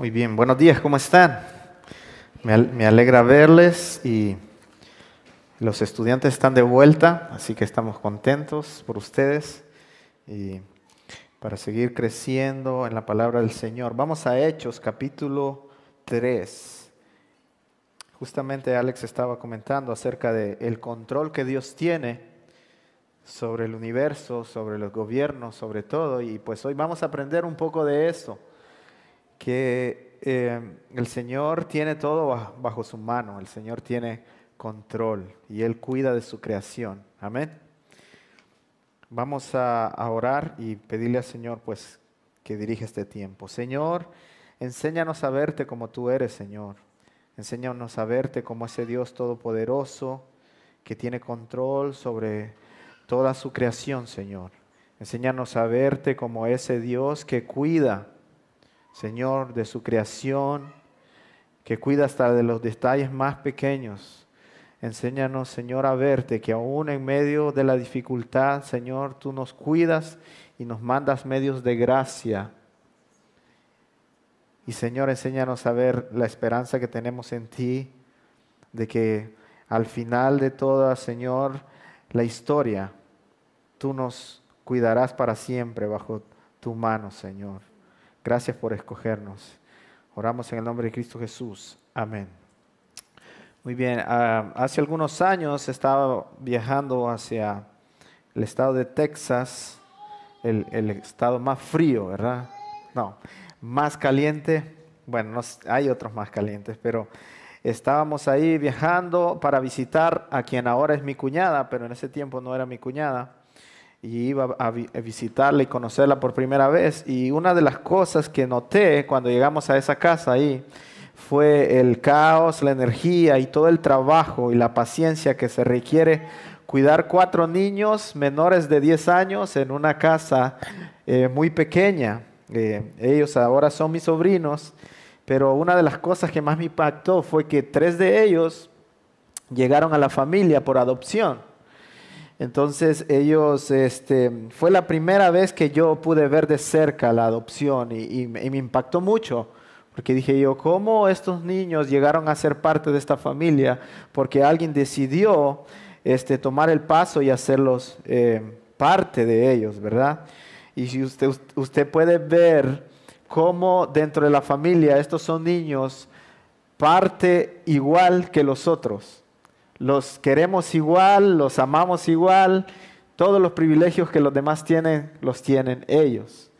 Muy bien, buenos días, ¿cómo están? Me, alegra verles y los estudiantes están de vuelta, así que estamos contentos por ustedes y para seguir creciendo en la palabra del Señor. Vamos a Hechos, capítulo 3. Justamente Alex estaba comentando acerca del el control que Dios tiene sobre el universo, sobre los gobiernos, sobre todo, y pues hoy vamos a aprender un poco de eso que eh, el Señor tiene todo bajo su mano, el Señor tiene control y Él cuida de su creación. Amén. Vamos a, orar y pedirle al Señor pues que dirija este tiempo. Señor, enséñanos a verte como tú eres, Señor. Enséñanos a verte como ese Dios todopoderoso que tiene control sobre toda su creación, Señor. Enséñanos a verte como ese Dios que cuida Señor, de su creación, que cuida hasta de los detalles más pequeños. Enséñanos, Señor, a verte, que aún en medio de la dificultad, Señor, tú nos cuidas y nos mandas medios de gracia. Y Señor, enséñanos a ver la esperanza que tenemos en ti, de que al final de toda, Señor, la historia, tú nos cuidarás para siempre bajo tu mano, Señor. Gracias por escogernos. Oramos en el nombre de Cristo Jesús. Amén. Muy bien, ah, hace algunos años estaba viajando hacia el estado de Texas, el, estado más frío, ¿verdad? No, más caliente. Bueno, hay otros más calientes, pero estábamos ahí viajando para visitar a quien ahora es mi cuñada, pero en ese tiempo no era mi cuñada y iba a, visitarla y conocerla por primera vez. Y una de las cosas que noté cuando llegamos a esa casa ahí fue el caos, la energía y todo el trabajo y la paciencia que se requiere cuidar cuatro niños menores de 10 años en una casa eh, muy pequeña. Eh, ellos ahora son mis sobrinos, pero una de las cosas que más me impactó fue que tres de ellos llegaron a la familia por adopción. Entonces ellos, este, fue la primera vez que yo pude ver de cerca la adopción y, me impactó mucho, porque dije yo, ¿cómo estos niños llegaron a ser parte de esta familia? Porque alguien decidió este, tomar el paso y hacerlos eh, parte de ellos, ¿verdad? Y si usted, usted puede ver cómo dentro de la familia estos son niños parte igual que los otros los queremos igual, los amamos igual, todos los privilegios que los demás tienen, los tienen ellos.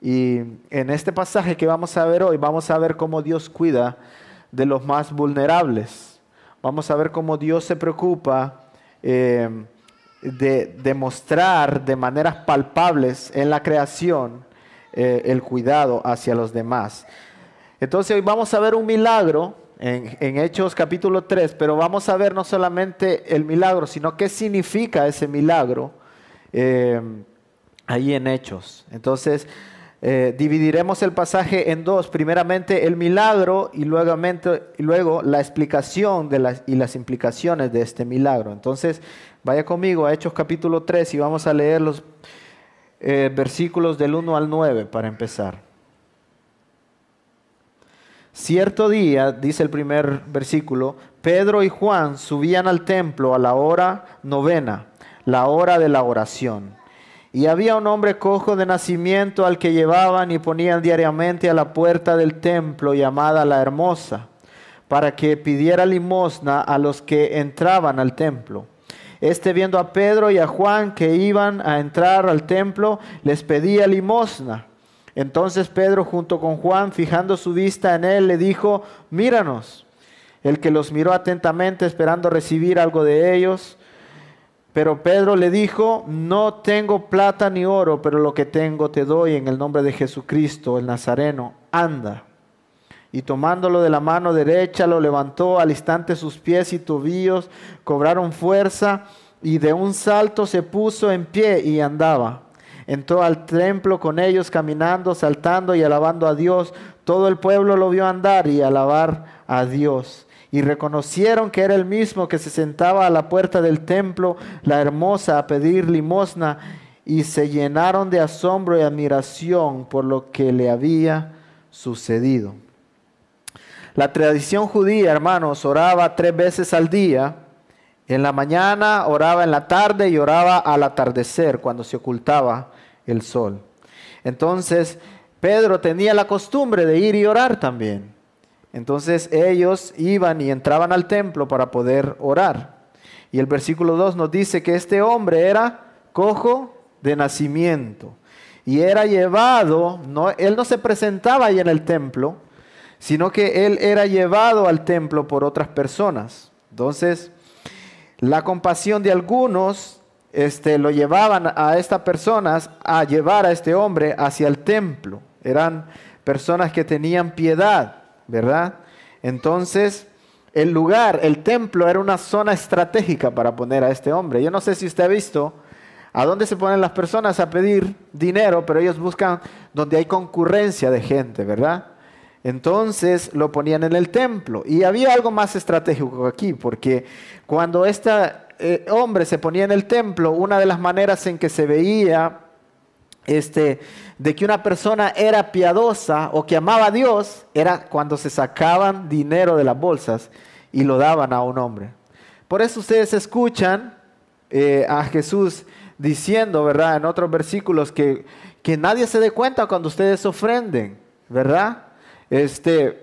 Y en este pasaje que vamos a ver hoy, vamos a ver cómo Dios cuida de los más vulnerables. Vamos a ver cómo Dios se preocupa eh, de demostrar de maneras palpables en la creación eh, el cuidado hacia los demás. Entonces hoy vamos a ver un milagro en, Hechos capítulo 3, pero vamos a ver no solamente el milagro, sino qué significa ese milagro eh, ahí en Hechos. Entonces, eh, dividiremos el pasaje en dos, primeramente el milagro y luego, luego la explicación de las, y las implicaciones de este milagro. Entonces, vaya conmigo a Hechos capítulo 3 y vamos a leer los eh, versículos del 1 al 9 para empezar. Cierto día, dice el primer versículo, Pedro y Juan subían al templo a la hora novena, la hora de la oración. Y había un hombre cojo de nacimiento al que llevaban y ponían diariamente a la puerta del templo llamada la Hermosa, para que pidiera limosna a los que entraban al templo. Este viendo a Pedro y a Juan que iban a entrar al templo, les pedía limosna. Entonces Pedro junto con Juan, fijando su vista en él, le dijo, míranos. El que los miró atentamente esperando recibir algo de ellos. Pero Pedro le dijo, no tengo plata ni oro, pero lo que tengo te doy en el nombre de Jesucristo, el Nazareno, anda. Y tomándolo de la mano derecha, lo levantó, al instante sus pies y tobillos cobraron fuerza, y de un salto se puso en pie y andaba. Entró al templo con ellos caminando, saltando y alabando a Dios. Todo el pueblo lo vio andar y alabar a Dios. Y reconocieron que era el mismo que se sentaba a la puerta del templo, la hermosa, a pedir limosna. Y se llenaron de asombro y admiración por lo que le había sucedido. La tradición judía, hermanos, oraba tres veces al día. En la mañana, oraba en la tarde y oraba al atardecer, cuando se ocultaba el sol. Entonces, Pedro tenía la costumbre de ir y orar también. Entonces ellos iban y entraban al templo para poder orar. Y el versículo 2 nos dice que este hombre era cojo de nacimiento y era llevado, no, él no se presentaba ahí en el templo, sino que él era llevado al templo por otras personas. Entonces, la compasión de algunos este, lo llevaban a estas personas a llevar a este hombre hacia el templo. Eran personas que tenían piedad, ¿verdad? Entonces, el lugar, el templo era una zona estratégica para poner a este hombre. Yo no sé si usted ha visto a dónde se ponen las personas a pedir dinero, pero ellos buscan donde hay concurrencia de gente, ¿verdad? Entonces lo ponían en el templo. Y había algo más estratégico aquí, porque cuando este eh, hombre se ponía en el templo, una de las maneras en que se veía este, de que una persona era piadosa o que amaba a Dios era cuando se sacaban dinero de las bolsas y lo daban a un hombre. Por eso ustedes escuchan eh, a Jesús diciendo, ¿verdad? En otros versículos que, que nadie se dé cuenta cuando ustedes ofrenden, ¿verdad? Este,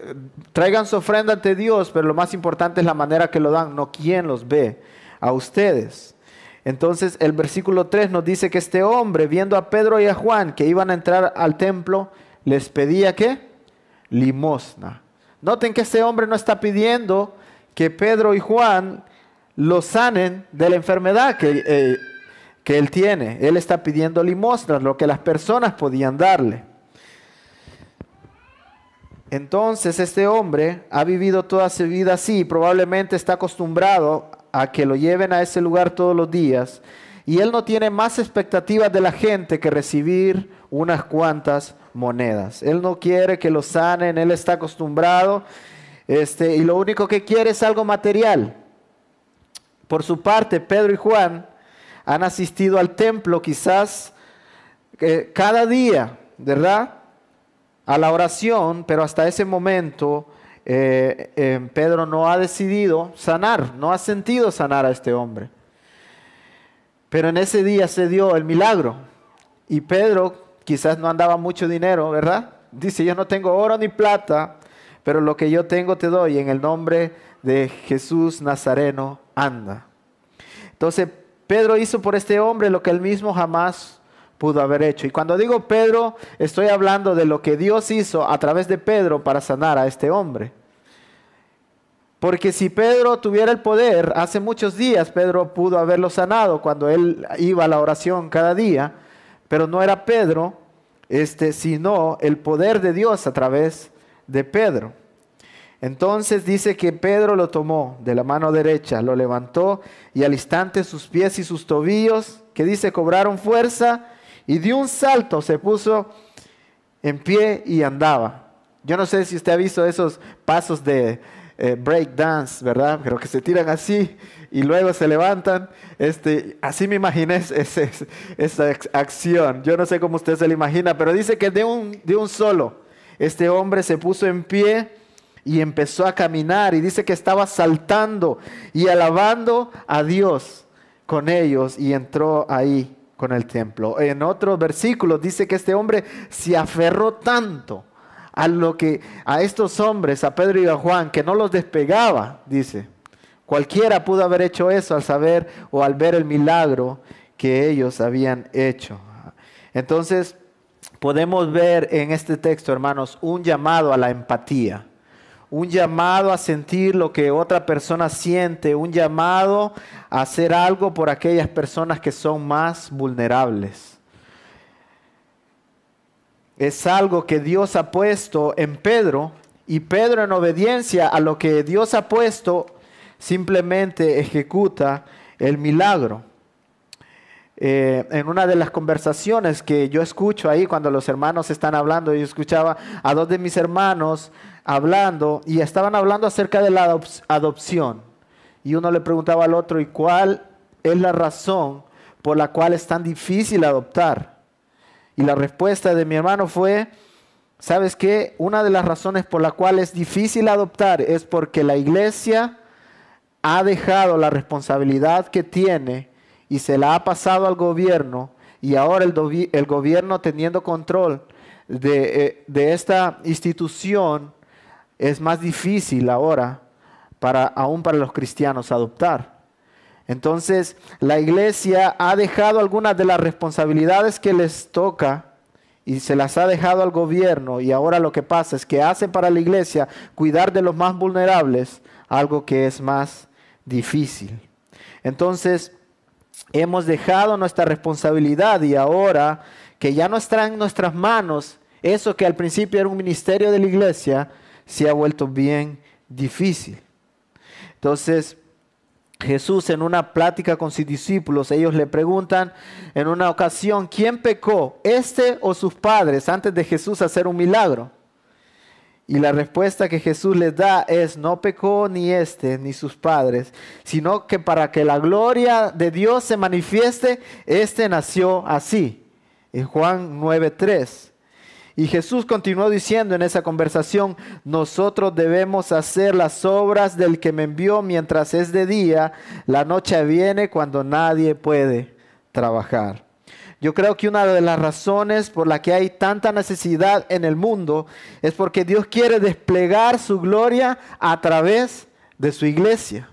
traigan su ofrenda ante Dios, pero lo más importante es la manera que lo dan, no quién los ve, a ustedes. Entonces el versículo 3 nos dice que este hombre, viendo a Pedro y a Juan que iban a entrar al templo, les pedía qué? Limosna. Noten que este hombre no está pidiendo que Pedro y Juan lo sanen de la enfermedad que, eh, que él tiene. Él está pidiendo limosna, lo que las personas podían darle. Entonces este hombre ha vivido toda su vida así, probablemente está acostumbrado a que lo lleven a ese lugar todos los días y él no tiene más expectativas de la gente que recibir unas cuantas monedas. Él no quiere que lo sanen, él está acostumbrado este, y lo único que quiere es algo material. Por su parte, Pedro y Juan han asistido al templo quizás eh, cada día, ¿verdad? A la oración, pero hasta ese momento eh, eh, Pedro no ha decidido sanar, no ha sentido sanar a este hombre. Pero en ese día se dio el milagro y Pedro quizás no andaba mucho dinero, ¿verdad? Dice, yo no tengo oro ni plata, pero lo que yo tengo te doy en el nombre de Jesús Nazareno, anda. Entonces Pedro hizo por este hombre lo que él mismo jamás pudo haber hecho. Y cuando digo Pedro, estoy hablando de lo que Dios hizo a través de Pedro para sanar a este hombre. Porque si Pedro tuviera el poder, hace muchos días Pedro pudo haberlo sanado cuando él iba a la oración cada día, pero no era Pedro, este, sino el poder de Dios a través de Pedro. Entonces dice que Pedro lo tomó de la mano derecha, lo levantó y al instante sus pies y sus tobillos, que dice, cobraron fuerza y de un salto se puso en pie y andaba. Yo no sé si usted ha visto esos pasos de eh, break dance, ¿verdad? Pero que se tiran así y luego se levantan. Este, así me imaginé esa acción. Yo no sé cómo usted se lo imagina, pero dice que de un, de un solo, este hombre se puso en pie y empezó a caminar y dice que estaba saltando y alabando a Dios con ellos y entró ahí con el templo. En otros versículos dice que este hombre se aferró tanto a lo que a estos hombres, a Pedro y a Juan, que no los despegaba, dice. Cualquiera pudo haber hecho eso al saber o al ver el milagro que ellos habían hecho. Entonces, podemos ver en este texto, hermanos, un llamado a la empatía un llamado a sentir lo que otra persona siente, un llamado a hacer algo por aquellas personas que son más vulnerables. Es algo que Dios ha puesto en Pedro y Pedro en obediencia a lo que Dios ha puesto simplemente ejecuta el milagro. Eh, en una de las conversaciones que yo escucho ahí cuando los hermanos están hablando, yo escuchaba a dos de mis hermanos hablando y estaban hablando acerca de la adopción. Y uno le preguntaba al otro, ¿y cuál es la razón por la cual es tan difícil adoptar? Y la respuesta de mi hermano fue, ¿Sabes qué? Una de las razones por la cual es difícil adoptar es porque la iglesia ha dejado la responsabilidad que tiene y se la ha pasado al gobierno y ahora el, el gobierno teniendo control de, eh, de, esta institución es más difícil ahora para aún para los cristianos adoptar. Entonces, la iglesia ha dejado algunas de las responsabilidades que les toca y se las ha dejado al gobierno y ahora lo que pasa es que hace para la iglesia cuidar de los más vulnerables algo que es más difícil. Entonces, hemos dejado nuestra responsabilidad y ahora que ya no está en nuestras manos, eso que al principio era un ministerio de la iglesia, se ha vuelto bien difícil. Entonces, Jesús en una plática con sus discípulos, ellos le preguntan en una ocasión, ¿quién pecó? ¿Este o sus padres antes de Jesús hacer un milagro? Y la respuesta que Jesús les da es, no pecó ni este ni sus padres, sino que para que la gloria de Dios se manifieste, este nació así. En Juan 9:3. Y Jesús continuó diciendo en esa conversación, nosotros debemos hacer las obras del que me envió mientras es de día, la noche viene cuando nadie puede trabajar. Yo creo que una de las razones por la que hay tanta necesidad en el mundo es porque Dios quiere desplegar su gloria a través de su iglesia.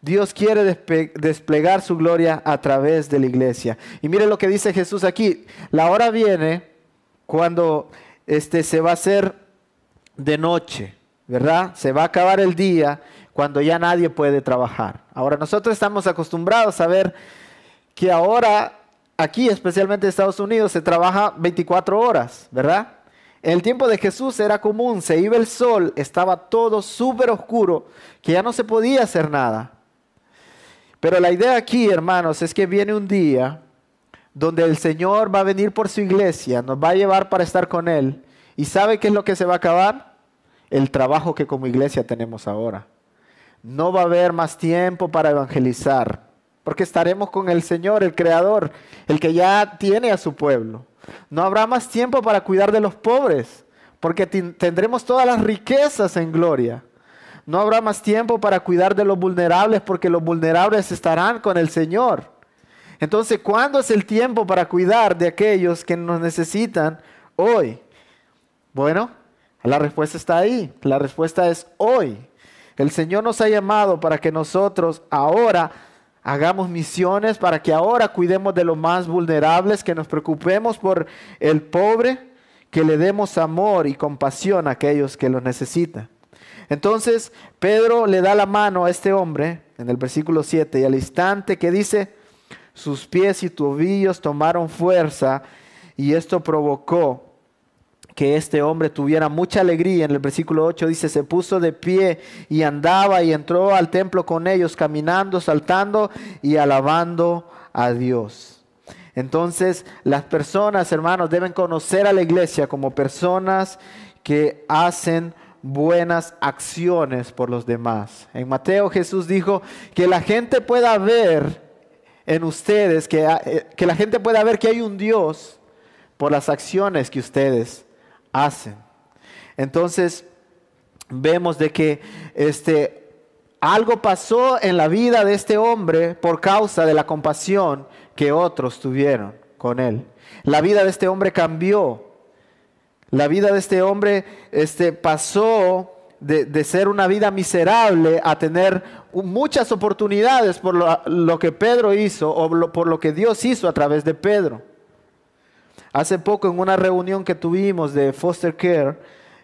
Dios quiere desplegar su gloria a través de la iglesia. Y mire lo que dice Jesús aquí. La hora viene cuando este, se va a hacer de noche, ¿verdad? Se va a acabar el día cuando ya nadie puede trabajar. Ahora nosotros estamos acostumbrados a ver que ahora aquí, especialmente en Estados Unidos, se trabaja 24 horas, ¿verdad? En el tiempo de Jesús era común, se iba el sol, estaba todo súper oscuro, que ya no se podía hacer nada. Pero la idea aquí, hermanos, es que viene un día donde el Señor va a venir por su iglesia, nos va a llevar para estar con Él. ¿Y sabe qué es lo que se va a acabar? El trabajo que como iglesia tenemos ahora. No va a haber más tiempo para evangelizar porque estaremos con el Señor, el Creador, el que ya tiene a su pueblo. No habrá más tiempo para cuidar de los pobres, porque tendremos todas las riquezas en gloria. No habrá más tiempo para cuidar de los vulnerables, porque los vulnerables estarán con el Señor. Entonces, ¿cuándo es el tiempo para cuidar de aquellos que nos necesitan hoy? Bueno, la respuesta está ahí. La respuesta es hoy. El Señor nos ha llamado para que nosotros ahora Hagamos misiones para que ahora cuidemos de los más vulnerables, que nos preocupemos por el pobre, que le demos amor y compasión a aquellos que lo necesitan. Entonces Pedro le da la mano a este hombre en el versículo 7 y al instante que dice, sus pies y tobillos tomaron fuerza y esto provocó que este hombre tuviera mucha alegría. En el versículo 8 dice, se puso de pie y andaba y entró al templo con ellos, caminando, saltando y alabando a Dios. Entonces, las personas, hermanos, deben conocer a la iglesia como personas que hacen buenas acciones por los demás. En Mateo Jesús dijo que la gente pueda ver en ustedes, que, eh, que la gente pueda ver que hay un Dios por las acciones que ustedes hacen. Entonces, vemos de que este, algo pasó en la vida de este hombre por causa de la compasión que otros tuvieron con él. La vida de este hombre cambió. La vida de este hombre este, pasó de, ser una vida miserable a tener muchas oportunidades por lo, que Pedro hizo o por lo que Dios hizo a través de Pedro. Hace poco en una reunión que tuvimos de Foster Care,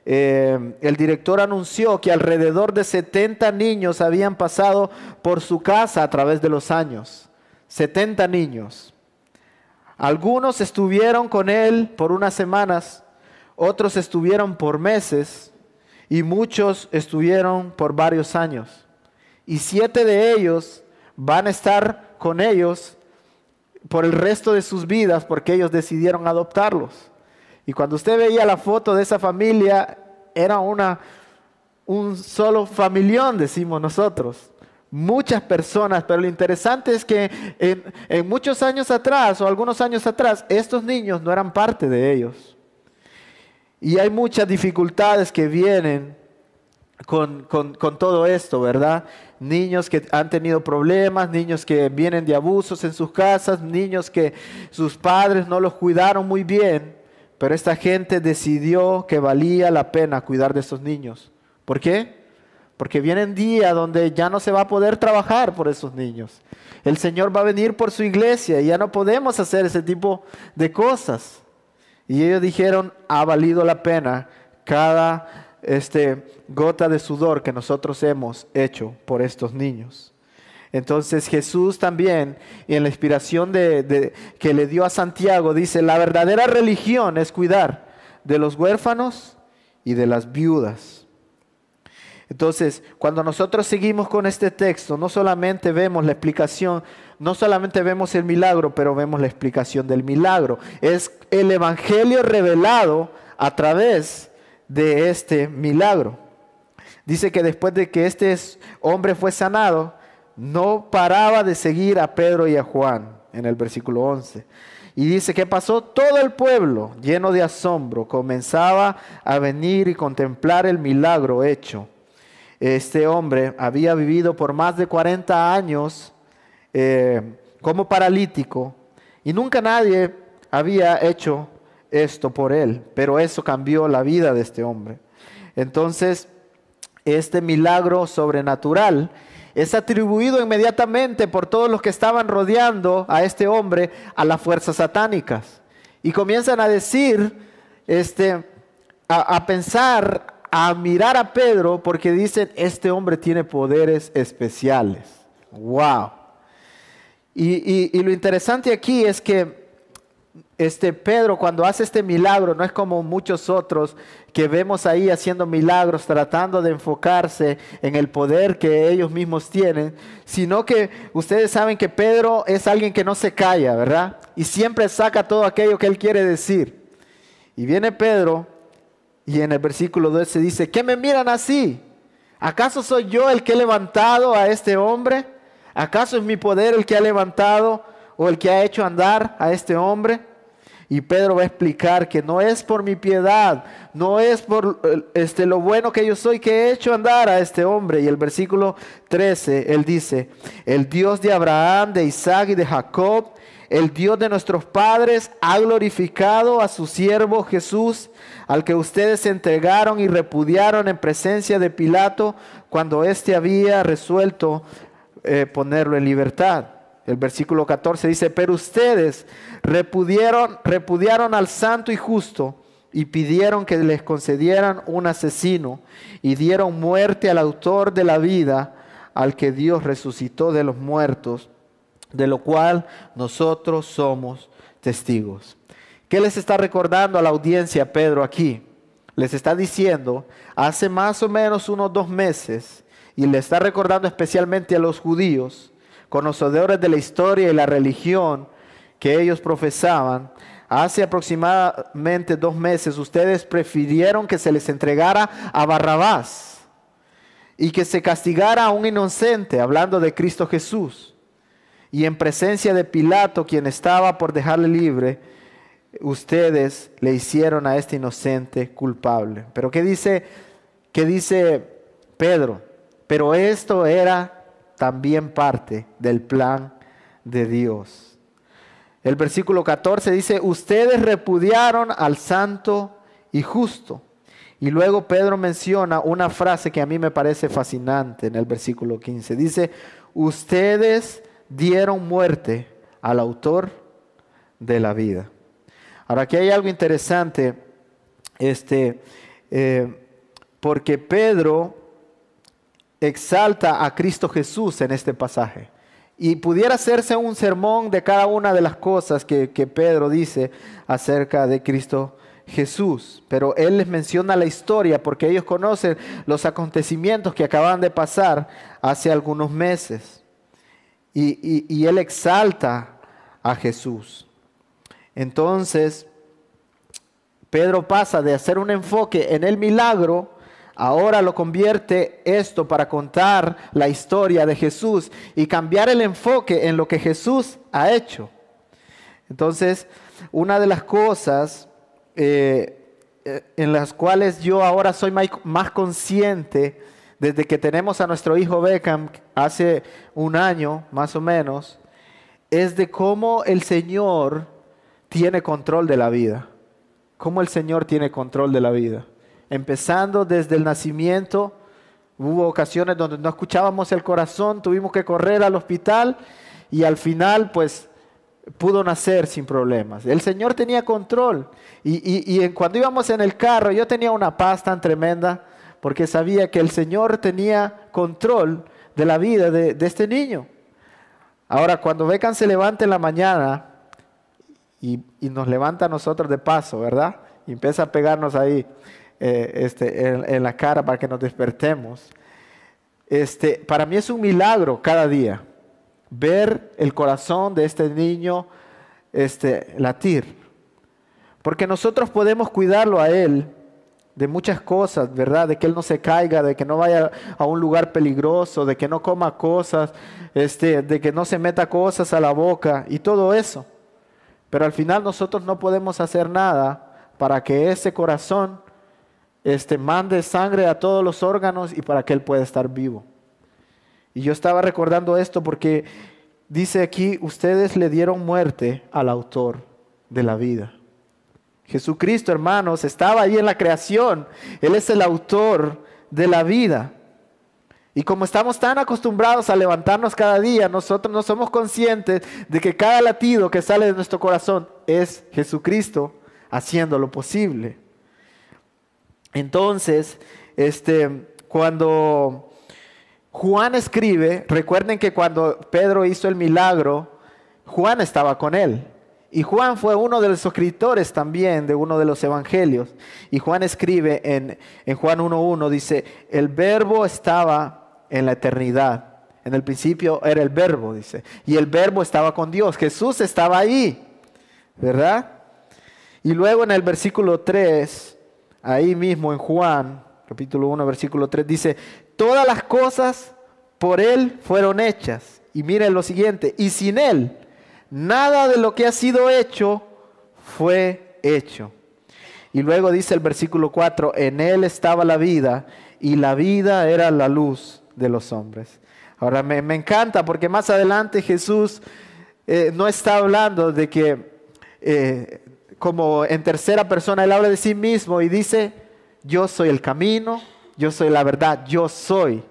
eh, el director anunció que alrededor de 70 niños habían pasado por su casa a través de los años. 70 niños. Algunos estuvieron con él por unas semanas, otros estuvieron por meses y muchos estuvieron por varios años. Y siete de ellos van a estar con ellos por el resto de sus vidas porque ellos decidieron adoptarlos. Y cuando usted veía la foto de esa familia, era una, un solo familión, decimos nosotros. Muchas personas, pero lo interesante es que en, en muchos años atrás o algunos años atrás, estos niños no eran parte de ellos. Y hay muchas dificultades que vienen con, con, todo esto, ¿verdad? Niños que han tenido problemas, niños que vienen de abusos en sus casas, niños que sus padres no los cuidaron muy bien, pero esta gente decidió que valía la pena cuidar de esos niños. ¿Por qué? Porque vienen días donde ya no se va a poder trabajar por esos niños. El Señor va a venir por su iglesia y ya no podemos hacer ese tipo de cosas. Y ellos dijeron, ha valido la pena cada este, gota de sudor que nosotros hemos hecho por estos niños. Entonces Jesús también, y en la inspiración de, que le dio a Santiago, dice, la verdadera religión es cuidar de los huérfanos y de las viudas. Entonces, cuando nosotros seguimos con este texto, no solamente vemos la explicación, no solamente vemos el milagro, pero vemos la explicación del milagro. Es el Evangelio revelado a través de este milagro. Dice que después de que este hombre fue sanado, no paraba de seguir a Pedro y a Juan en el versículo 11. Y dice que pasó todo el pueblo lleno de asombro, comenzaba a venir y contemplar el milagro hecho. Este hombre había vivido por más de 40 años eh, como paralítico y nunca nadie había hecho esto por él, pero eso cambió la vida de este hombre. Entonces, este milagro sobrenatural es atribuido inmediatamente por todos los que estaban rodeando a este hombre a las fuerzas satánicas. Y comienzan a decir, este, a, pensar, a mirar a Pedro porque dicen, este hombre tiene poderes especiales. ¡Wow! y lo interesante aquí es que este Pedro cuando hace este milagro no es como muchos otros que vemos ahí haciendo milagros, tratando de enfocarse en el poder que ellos mismos tienen, sino que ustedes saben que Pedro es alguien que no se calla, ¿verdad? Y siempre saca todo aquello que él quiere decir. Y viene Pedro y en el versículo 2 se dice, ¿qué me miran así? ¿Acaso soy yo el que he levantado a este hombre? ¿Acaso es mi poder el que ha levantado o el que ha hecho andar a este hombre? Y Pedro va a explicar que no es por mi piedad, no es por este, lo bueno que yo soy que he hecho andar a este hombre. Y el versículo 13, él dice, el Dios de Abraham, de Isaac y de Jacob, el Dios de nuestros padres, ha glorificado a su siervo Jesús, al que ustedes entregaron y repudiaron en presencia de Pilato cuando éste había resuelto eh, ponerlo en libertad. El versículo 14 dice, pero ustedes repudiaron, repudiaron al santo y justo y pidieron que les concedieran un asesino y dieron muerte al autor de la vida, al que Dios resucitó de los muertos, de lo cual nosotros somos testigos. ¿Qué les está recordando a la audiencia Pedro aquí? Les está diciendo, hace más o menos unos dos meses, y le está recordando especialmente a los judíos, conocedores de la historia y la religión que ellos profesaban, hace aproximadamente dos meses ustedes prefirieron que se les entregara a Barrabás y que se castigara a un inocente, hablando de Cristo Jesús. Y en presencia de Pilato, quien estaba por dejarle libre, ustedes le hicieron a este inocente culpable. Pero ¿qué dice, qué dice Pedro? Pero esto era también parte del plan de Dios. El versículo 14 dice, ustedes repudiaron al santo y justo. Y luego Pedro menciona una frase que a mí me parece fascinante en el versículo 15. Dice, ustedes dieron muerte al autor de la vida. Ahora aquí hay algo interesante, este, eh, porque Pedro exalta a Cristo Jesús en este pasaje. Y pudiera hacerse un sermón de cada una de las cosas que, Pedro dice acerca de Cristo Jesús. Pero él les menciona la historia porque ellos conocen los acontecimientos que acaban de pasar hace algunos meses. Y, él exalta a Jesús. Entonces, Pedro pasa de hacer un enfoque en el milagro Ahora lo convierte esto para contar la historia de Jesús y cambiar el enfoque en lo que Jesús ha hecho. Entonces, una de las cosas eh, eh, en las cuales yo ahora soy más consciente desde que tenemos a nuestro hijo Beckham hace un año más o menos, es de cómo el Señor tiene control de la vida. Cómo el Señor tiene control de la vida. Empezando desde el nacimiento, hubo ocasiones donde no escuchábamos el corazón, tuvimos que correr al hospital y al final pues pudo nacer sin problemas. El Señor tenía control. Y, cuando íbamos en el carro yo tenía una paz tan tremenda porque sabía que el Señor tenía control de la vida de, este niño. Ahora, cuando Becan se levanta en la mañana y, nos levanta a nosotros de paso, ¿verdad? Y empieza a pegarnos ahí eh, este, en, la cara para que nos despertemos. Este, para mí es un milagro cada día ver el corazón de este niño este, latir. Porque nosotros podemos cuidarlo a él de muchas cosas, ¿verdad? De que él no se caiga, de que no vaya a un lugar peligroso, de que no coma cosas, este, de que no se meta cosas a la boca y todo eso. Pero al final nosotros no podemos hacer nada para que ese corazón este, mande sangre a todos los órganos y para que él pueda estar vivo. Y yo estaba recordando esto porque dice aquí, ustedes le dieron muerte al autor de la vida. Jesucristo, hermanos, estaba ahí en la creación. Él es el autor de la vida. Y como estamos tan acostumbrados a levantarnos cada día, nosotros no somos conscientes de que cada latido que sale de nuestro corazón es Jesucristo haciendo lo posible. Entonces, este, cuando Juan escribe, recuerden que cuando Pedro hizo el milagro, Juan estaba con él. Y Juan fue uno de los escritores también de uno de los evangelios. Y Juan escribe en, en Juan 1.1, dice, el verbo estaba en la eternidad. En el principio era el verbo, dice. Y el verbo estaba con Dios. Jesús estaba ahí, ¿verdad? Y luego en el versículo 3, ahí mismo en Juan, capítulo 1, versículo 3, dice, todas las cosas por Él fueron hechas. Y miren lo siguiente, y sin Él nada de lo que ha sido hecho fue hecho. Y luego dice el versículo 4, en Él estaba la vida y la vida era la luz de los hombres. Ahora me, encanta porque más adelante Jesús eh, no está hablando de que eh, como en tercera persona Él habla de sí mismo y dice, yo soy el camino, yo soy la verdad, yo soy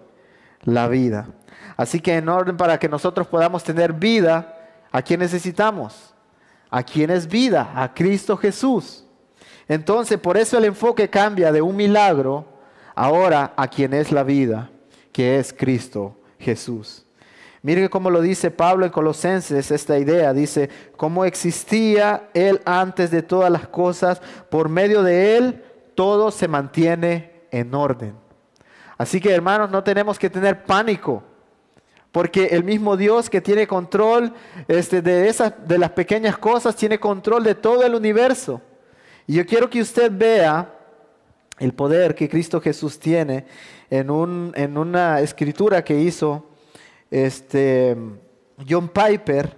la vida. Así que en orden para que nosotros podamos tener vida, ¿A quién necesitamos? ¿A quién es vida? A Cristo Jesús. Entonces, por eso el enfoque cambia de un milagro ahora a quien es la vida, que es Cristo Jesús. Mire cómo lo dice Pablo en Colosenses, esta idea, dice, cómo existía Él antes de todas las cosas, por medio de Él todo se mantiene en orden. Así que hermanos, no tenemos que tener pánico porque el mismo Dios que tiene control este, de, esas, de las pequeñas cosas, tiene control de todo el universo. Y yo quiero que usted vea el poder que Cristo Jesús tiene en, un, en una escritura que hizo este, John Piper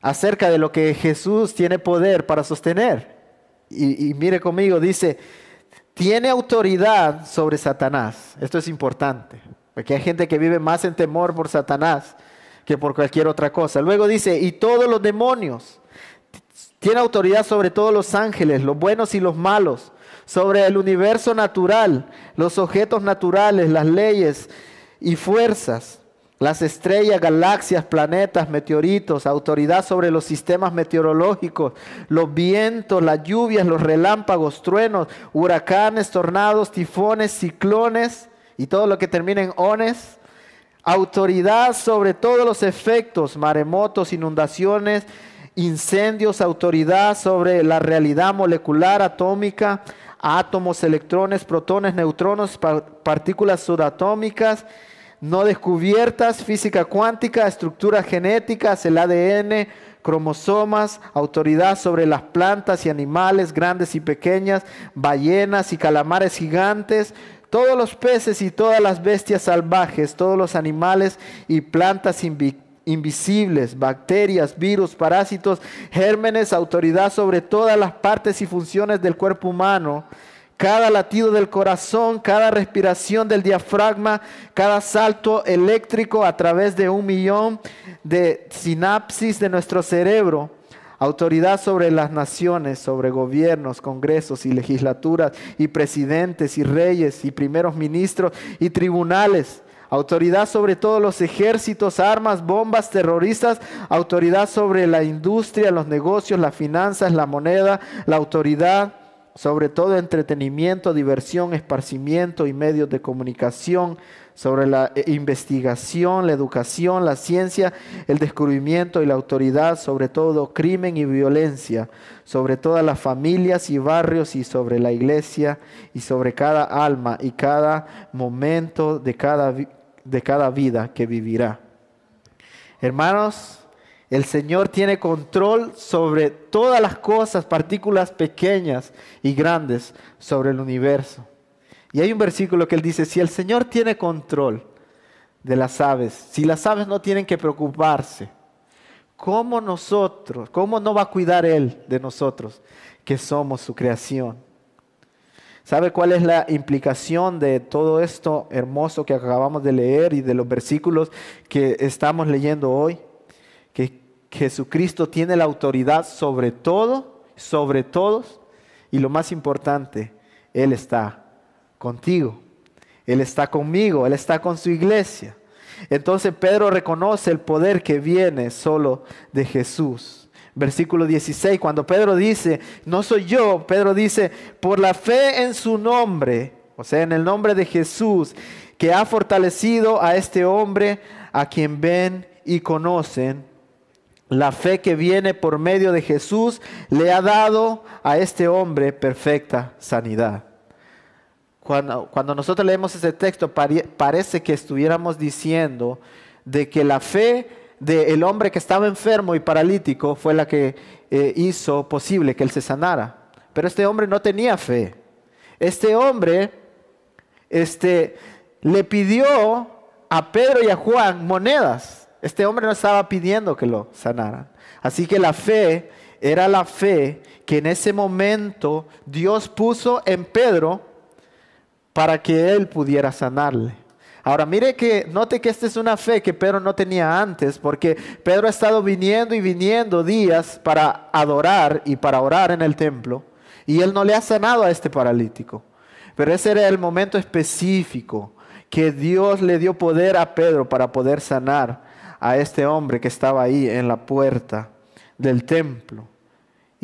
acerca de lo que Jesús tiene poder para sostener. y mire conmigo, dice, tiene autoridad sobre Satanás. Esto es importante. Porque hay gente que vive más en temor por Satanás que por cualquier otra cosa. Luego dice, y todos los demonios. Tiene autoridad sobre todos los ángeles, los buenos y los malos, sobre el universo natural, los objetos naturales, las leyes y fuerzas, las estrellas, galaxias, planetas, meteoritos, autoridad sobre los sistemas meteorológicos, los vientos, las lluvias, los relámpagos, truenos, huracanes, tornados, tifones, ciclones y todo lo que termina en ones, autoridad sobre todos los efectos, maremotos, inundaciones, incendios, autoridad sobre la realidad molecular, atómica, átomos, electrones, protones, neutrones, partículas subatómicas, no descubiertas, física cuántica, estructuras genéticas, el ADN, cromosomas, autoridad sobre las plantas y animales grandes y pequeñas, ballenas y calamares gigantes, todos los peces y todas las bestias salvajes, todos los animales y plantas invisibles, bacterias, virus, parásitos, gérmenes, autoridad sobre todas las partes y funciones del cuerpo humano, cada latido del corazón, cada respiración del diafragma, cada salto eléctrico a través de un millón de sinapsis de nuestro cerebro autoridad sobre las naciones, sobre gobiernos, congresos y legislaturas y presidentes y reyes y primeros ministros y tribunales, autoridad sobre todos los ejércitos, armas, bombas, terroristas, autoridad sobre la industria, los negocios, las finanzas, la moneda, la autoridad sobre todo entretenimiento, diversión, esparcimiento y medios de comunicación, sobre la eh, investigación, la educación, la ciencia, el descubrimiento y la autoridad, sobre todo crimen y violencia, sobre todas las familias y barrios y sobre la iglesia y sobre cada alma y cada momento de cada, de cada vida que vivirá. Hermanos, el Señor tiene control sobre todas las cosas, partículas pequeñas y grandes sobre el universo. Y hay un versículo que él dice, si el Señor tiene control de las aves, si las aves no tienen que preocuparse, ¿cómo nosotros, cómo no va a cuidar Él de nosotros, que somos su creación? ¿Sabe cuál es la implicación de todo esto hermoso que acabamos de leer y de los versículos que estamos leyendo hoy? Que Jesucristo tiene la autoridad sobre todo, sobre todos, y lo más importante, Él está contigo. Él está conmigo, Él está con su iglesia. Entonces Pedro reconoce el poder que viene solo de Jesús. Versículo 16, cuando Pedro dice, no soy yo, Pedro dice, por la fe en su nombre, o sea, en el nombre de Jesús, que ha fortalecido a este hombre a quien ven y conocen. La fe que viene por medio de Jesús le ha dado a este hombre perfecta sanidad. Cuando, nosotros leemos ese texto parece que estuviéramos diciendo de que la fe del hombre que estaba enfermo y paralítico fue la que eh, hizo posible que él se sanara. Pero este hombre no tenía fe. Este hombre este, le pidió a Pedro y a Juan monedas. Este hombre no estaba pidiendo que lo sanaran. Así que la fe era la fe que en ese momento Dios puso en Pedro para que él pudiera sanarle. Ahora mire que note que esta es una fe que Pedro no tenía antes, porque Pedro ha estado viniendo y viniendo días para adorar y para orar en el templo, y él no le ha sanado a este paralítico. Pero ese era el momento específico que Dios le dio poder a Pedro para poder sanar a este hombre que estaba ahí en la puerta del templo.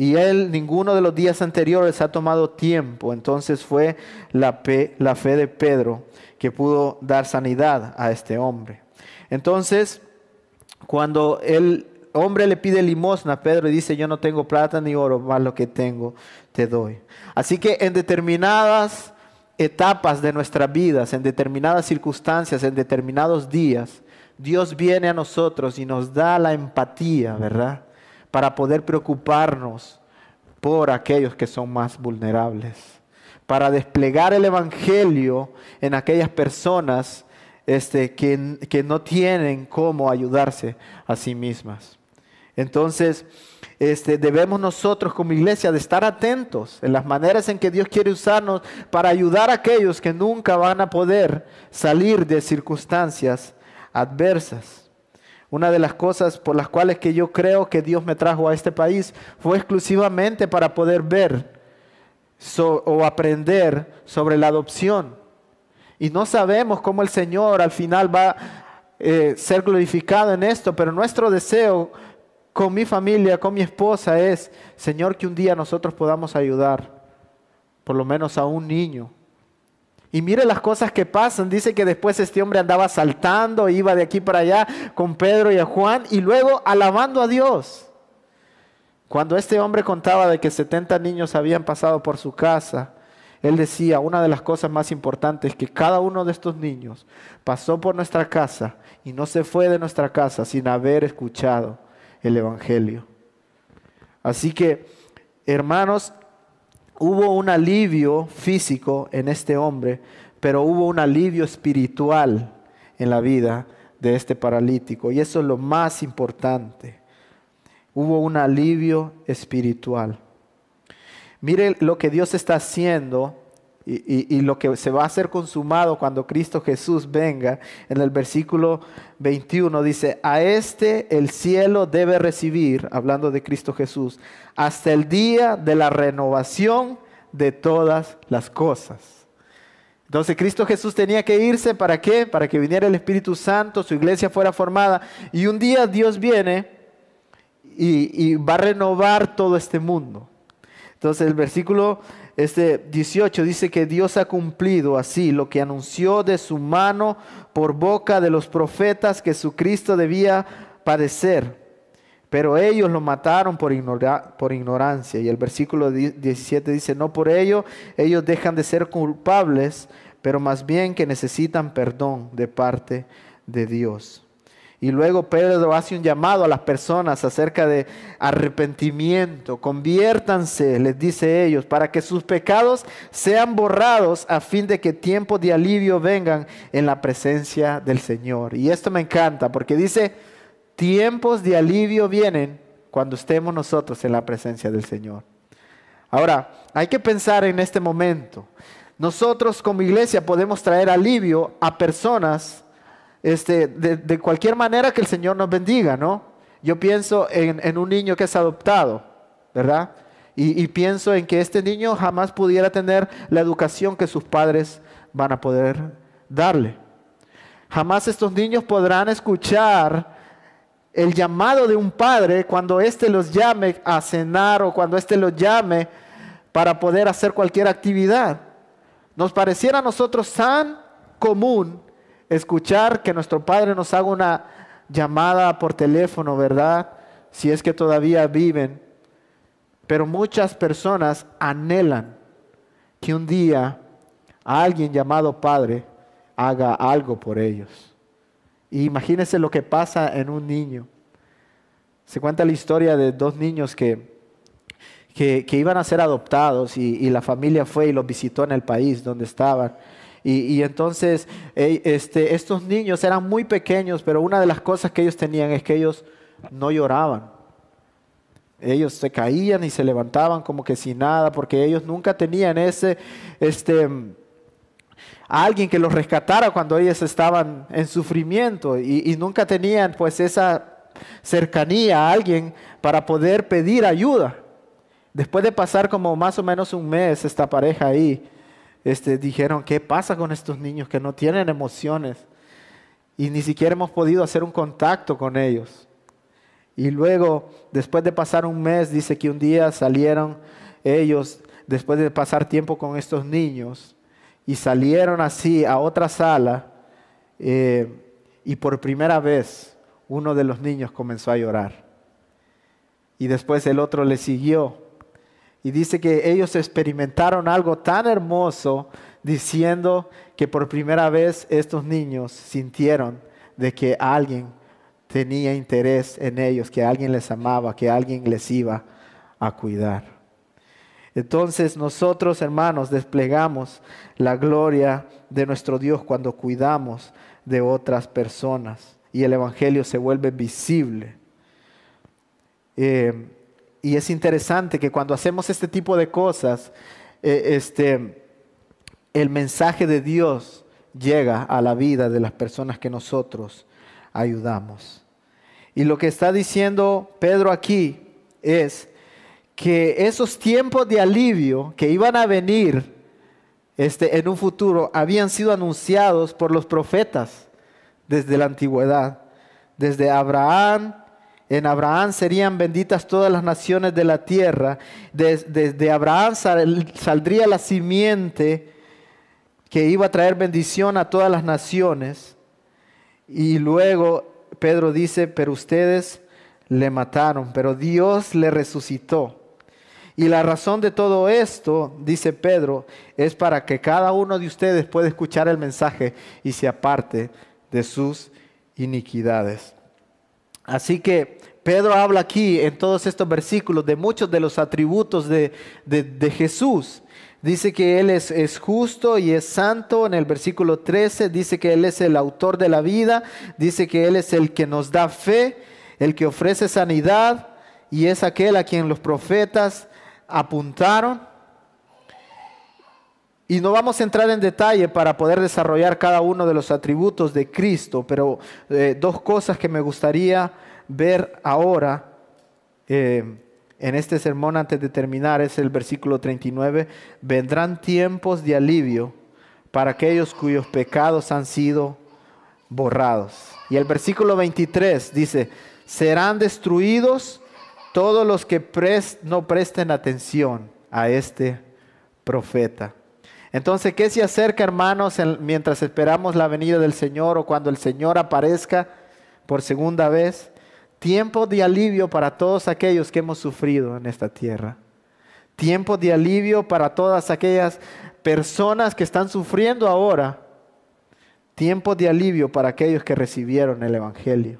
Y él ninguno de los días anteriores ha tomado tiempo. Entonces fue la fe, de Pedro que pudo dar sanidad a este hombre. Entonces, cuando el hombre le pide limosna, Pedro dice, yo no tengo plata ni oro, más lo que tengo te doy. Así que en determinadas etapas de nuestras vidas, en determinadas circunstancias, en determinados días, Dios viene a nosotros y nos da la empatía, ¿verdad? Para poder preocuparnos por aquellos que son más vulnerables, para desplegar el Evangelio en aquellas personas este, que, que no tienen cómo ayudarse a sí mismas. Entonces, este, debemos nosotros como iglesia de estar atentos en las maneras en que Dios quiere usarnos para ayudar a aquellos que nunca van a poder salir de circunstancias adversas. Una de las cosas por las cuales que yo creo que Dios me trajo a este país fue exclusivamente para poder ver o aprender sobre la adopción. Y no sabemos cómo el Señor al final va a eh, ser glorificado en esto, pero nuestro deseo con mi familia, con mi esposa es, Señor, que un día nosotros podamos ayudar por lo menos a un niño y mire las cosas que pasan. Dice que después este hombre andaba saltando, iba de aquí para allá con Pedro y a Juan y luego alabando a Dios. Cuando este hombre contaba de que 70 niños habían pasado por su casa, él decía, una de las cosas más importantes es que cada uno de estos niños pasó por nuestra casa y no se fue de nuestra casa sin haber escuchado el Evangelio. Así que, hermanos, hubo un alivio físico en este hombre, pero hubo un alivio espiritual en la vida de este paralítico. Y eso es lo más importante. Hubo un alivio espiritual. Mire lo que Dios está haciendo y, lo que se va a hacer consumado cuando Cristo Jesús venga. En el versículo 21 dice, a este el cielo debe recibir, hablando de Cristo Jesús, hasta el día de la renovación de todas las cosas. Entonces Cristo Jesús tenía que irse para qué? Para que viniera el Espíritu Santo, su iglesia fuera formada. Y un día Dios viene y, y va a renovar todo este mundo. Entonces el versículo este 18 dice que Dios ha cumplido así lo que anunció de su mano por boca de los profetas que su Cristo debía padecer. Pero ellos lo mataron por, por ignorancia. Y el versículo 17 dice, no por ello ellos dejan de ser culpables, pero más bien que necesitan perdón de parte de Dios. Y luego Pedro hace un llamado a las personas acerca de arrepentimiento. Conviértanse, les dice ellos, para que sus pecados sean borrados a fin de que tiempos de alivio vengan en la presencia del Señor. Y esto me encanta porque dice, tiempos de alivio vienen cuando estemos nosotros en la presencia del Señor. Ahora, hay que pensar en este momento. Nosotros como iglesia podemos traer alivio a personas este, de, cualquier manera que el Señor nos bendiga, ¿no? Yo pienso en, un niño que es adoptado, ¿verdad? Y, y, pienso en que este niño jamás pudiera tener la educación que sus padres van a poder darle. Jamás estos niños podrán escuchar el llamado de un padre cuando éste los llame a cenar o cuando éste los llame para poder hacer cualquier actividad. Nos pareciera a nosotros tan común escuchar que nuestro Padre nos haga una llamada por teléfono, ¿verdad? Si es que todavía viven. Pero muchas personas anhelan que un día alguien llamado Padre haga algo por ellos. Y imagínense lo que pasa en un niño. Se cuenta la historia de dos niños que, que, iban a ser adoptados y, y la familia fue y los visitó en el país donde estaban. Y, entonces este, estos niños eran muy pequeños, pero una de las cosas que ellos tenían es que ellos no lloraban. Ellos se caían y se levantaban como que sin nada, porque ellos nunca tenían ese, este, alguien que los rescatara cuando ellos estaban en sufrimiento y, y nunca tenían pues esa cercanía a alguien para poder pedir ayuda. Después de pasar como más o menos un mes esta pareja ahí, este, dijeron, ¿qué pasa con estos niños que no tienen emociones? Y ni siquiera hemos podido hacer un contacto con ellos. Y luego, después de pasar un mes, dice que un día salieron ellos, después de pasar tiempo con estos niños, y salieron así a otra sala, eh, y por primera vez uno de los niños comenzó a llorar. Y después el otro le siguió y dice que ellos experimentaron algo tan hermoso diciendo que por primera vez estos niños sintieron de que alguien tenía interés en ellos, que alguien les amaba, que alguien les iba a cuidar. Entonces nosotros, hermanos, desplegamos la gloria de nuestro Dios cuando cuidamos de otras personas y el Evangelio se vuelve visible. Eh, y es interesante que cuando hacemos este tipo de cosas, eh, este, el mensaje de Dios llega a la vida de las personas que nosotros ayudamos. Y lo que está diciendo Pedro aquí es que esos tiempos de alivio que iban a venir este, en un futuro habían sido anunciados por los profetas desde la antigüedad, desde Abraham, en Abraham serían benditas todas las naciones de la tierra. Desde, Abraham saldría la simiente que iba a traer bendición a todas las naciones. Y luego Pedro dice, pero ustedes le mataron, pero Dios le resucitó. Y la razón de todo esto, dice Pedro, es para que cada uno de ustedes pueda escuchar el mensaje y se aparte de sus iniquidades. Así que Pedro habla aquí en todos estos versículos de muchos de los atributos de, Jesús, Dice que Él es, es, justo y es santo. En el versículo 13 dice que Él es el autor de la vida. Dice que Él es el que nos da fe, el que ofrece sanidad y es aquel a quien los profetas apuntaron. Y no vamos a entrar en detalle para poder desarrollar cada uno de los atributos de Cristo, pero eh, dos cosas que me gustaría ver ahora eh, en este sermón antes de terminar es el versículo 39. Vendrán tiempos de alivio para aquellos cuyos pecados han sido borrados. Y el versículo 23 dice, serán destruidos todos los que no presten atención a este profeta. Entonces, ¿qué se acerca, hermanos, mientras esperamos la venida del Señor o cuando el Señor aparezca por segunda vez? Tiempo de alivio para todos aquellos que hemos sufrido en esta tierra. Tiempo de alivio para todas aquellas personas que están sufriendo ahora. Tiempo de alivio para aquellos que recibieron el Evangelio.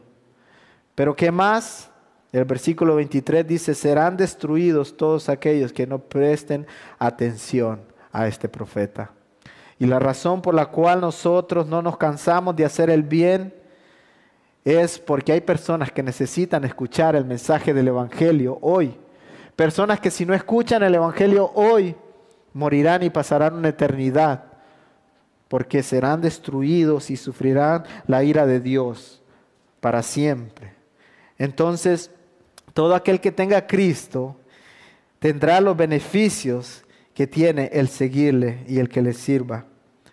Pero ¿qué más? El versículo 23 dice, serán destruidos todos aquellos que no presten atención a este profeta. Y la razón por la cual nosotros no nos cansamos de hacer el bien es porque hay personas que necesitan escuchar el mensaje del Evangelio hoy. Personas que si no escuchan el Evangelio hoy, morirán y pasarán una eternidad, porque serán destruidos y sufrirán la ira de Dios para siempre. Entonces, todo aquel que tenga a Cristo tendrá los beneficios que tiene el seguirle y el que le sirva.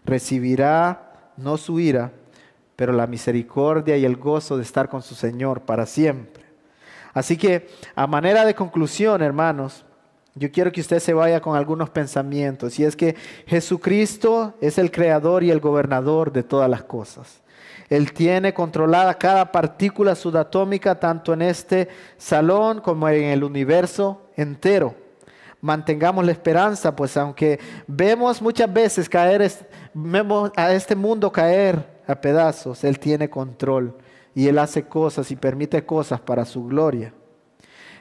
Recibirá no su ira, pero la misericordia y el gozo de estar con su Señor para siempre. Así que, a manera de conclusión, hermanos, yo quiero que usted se vaya con algunos pensamientos, y es que Jesucristo es el creador y el gobernador de todas las cosas. Él tiene controlada cada partícula subatómica, tanto en este salón como en el universo entero mantengamos la esperanza, pues aunque vemos muchas veces caer, a este mundo caer a pedazos, Él tiene control y Él hace cosas y permite cosas para su gloria.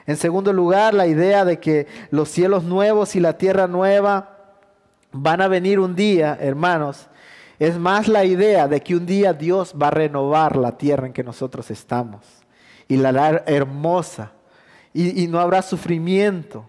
En segundo lugar, la idea de que los cielos nuevos y la tierra nueva van a venir un día, hermanos, es más la idea de que un día Dios va a renovar la tierra en que nosotros estamos y la hará hermosa y, y no habrá sufrimiento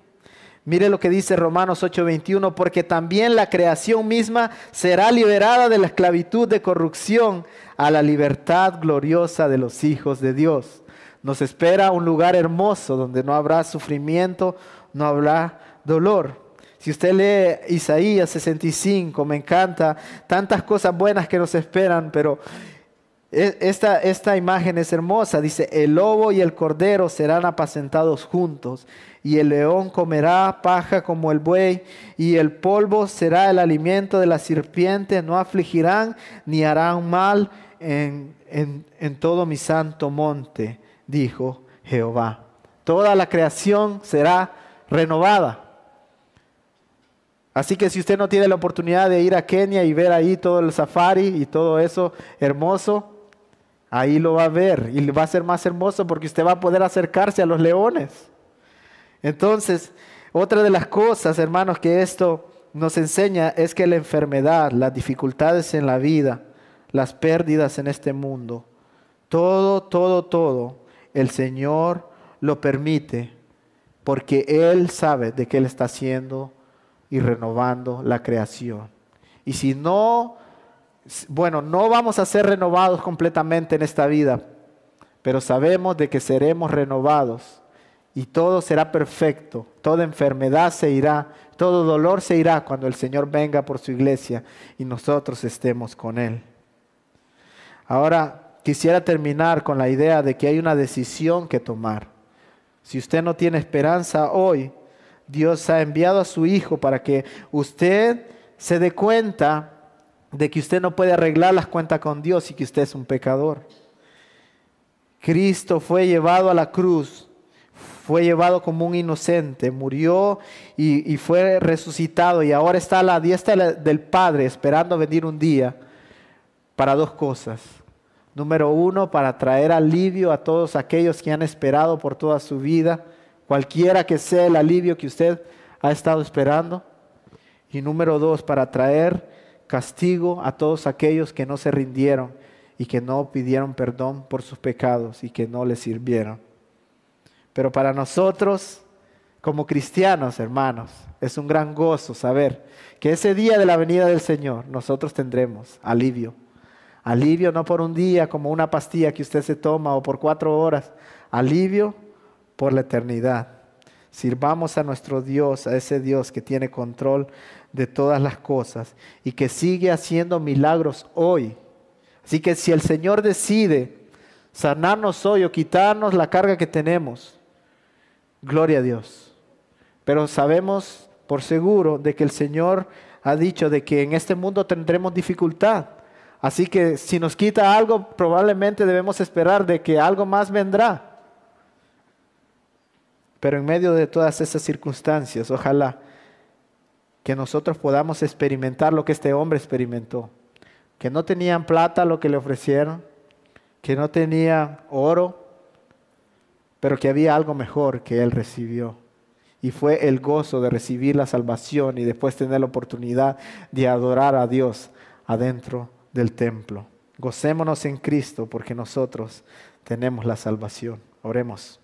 Mire lo que dice Romanos 8:21, porque también la creación misma será liberada de la esclavitud de corrupción a la libertad gloriosa de los hijos de Dios. Nos espera un lugar hermoso donde no habrá sufrimiento, no habrá dolor. Si usted lee Isaías 65, me encanta, tantas cosas buenas que nos esperan, pero e, esta, esta imagen es hermosa. Dice, el lobo y el cordero serán apacentados juntos y el león comerá paja como el buey, y el polvo será el alimento de la serpiente, no afligirán ni harán mal en, en todo mi santo monte, dijo Jehová. Toda la creación será renovada. Así que si usted no tiene la oportunidad de ir a Kenia y ver ahí todo el safari y todo eso hermoso, ahí lo va a ver y va a ser más hermoso porque usted va a poder acercarse a los leones. Entonces, otra de las cosas, hermanos, que esto nos enseña es que la enfermedad, las dificultades en la vida, las pérdidas en este mundo, todo, todo, todo, el Señor lo permite porque Él sabe de qué Él está haciendo y renovando la creación. Y si no, bueno, no vamos a ser renovados completamente en esta vida, pero sabemos de que seremos renovados y todo será perfecto, toda enfermedad se irá, todo dolor se irá cuando el Señor venga por su iglesia y nosotros estemos con Él. Ahora quisiera terminar con la idea de que hay una decisión que tomar. Si usted no tiene esperanza hoy, Dios ha enviado a su Hijo para que usted se dé cuenta de que usted no puede arreglar las cuentas con Dios y que usted es un pecador. Cristo fue llevado a la cruz fue llevado como un inocente, murió y, fue resucitado y ahora está a la diestra del Padre esperando venir un día para dos cosas. Número uno, para traer alivio a todos aquellos que han esperado por toda su vida, cualquiera que sea el alivio que usted ha estado esperando. Y número dos, para traer castigo a todos aquellos que no se rindieron y que no pidieron perdón por sus pecados y que no les sirvieron. Pero para nosotros, como cristianos, hermanos, es un gran gozo saber que ese día de la venida del Señor nosotros tendremos alivio. Alivio no por un día como una pastilla que usted se toma o por cuatro horas. Alivio por la eternidad. Sirvamos a nuestro Dios, a ese Dios que tiene control de todas las cosas y que sigue haciendo milagros hoy. Así que si el Señor decide sanarnos hoy o quitarnos la carga que tenemos, gloria a Dios. Pero sabemos por seguro de que el Señor ha dicho de que en este mundo tendremos dificultad. Así que si nos quita algo, probablemente debemos esperar de que algo más vendrá. Pero en medio de todas esas circunstancias, ojalá que nosotros podamos experimentar lo que este hombre experimentó. Que no tenían plata lo que le ofrecieron, que no tenía oro, pero que había algo mejor que él recibió. Y fue el gozo de recibir la salvación y después tener la oportunidad de adorar a Dios adentro del templo. Gocémonos en Cristo porque nosotros tenemos la salvación. Oremos.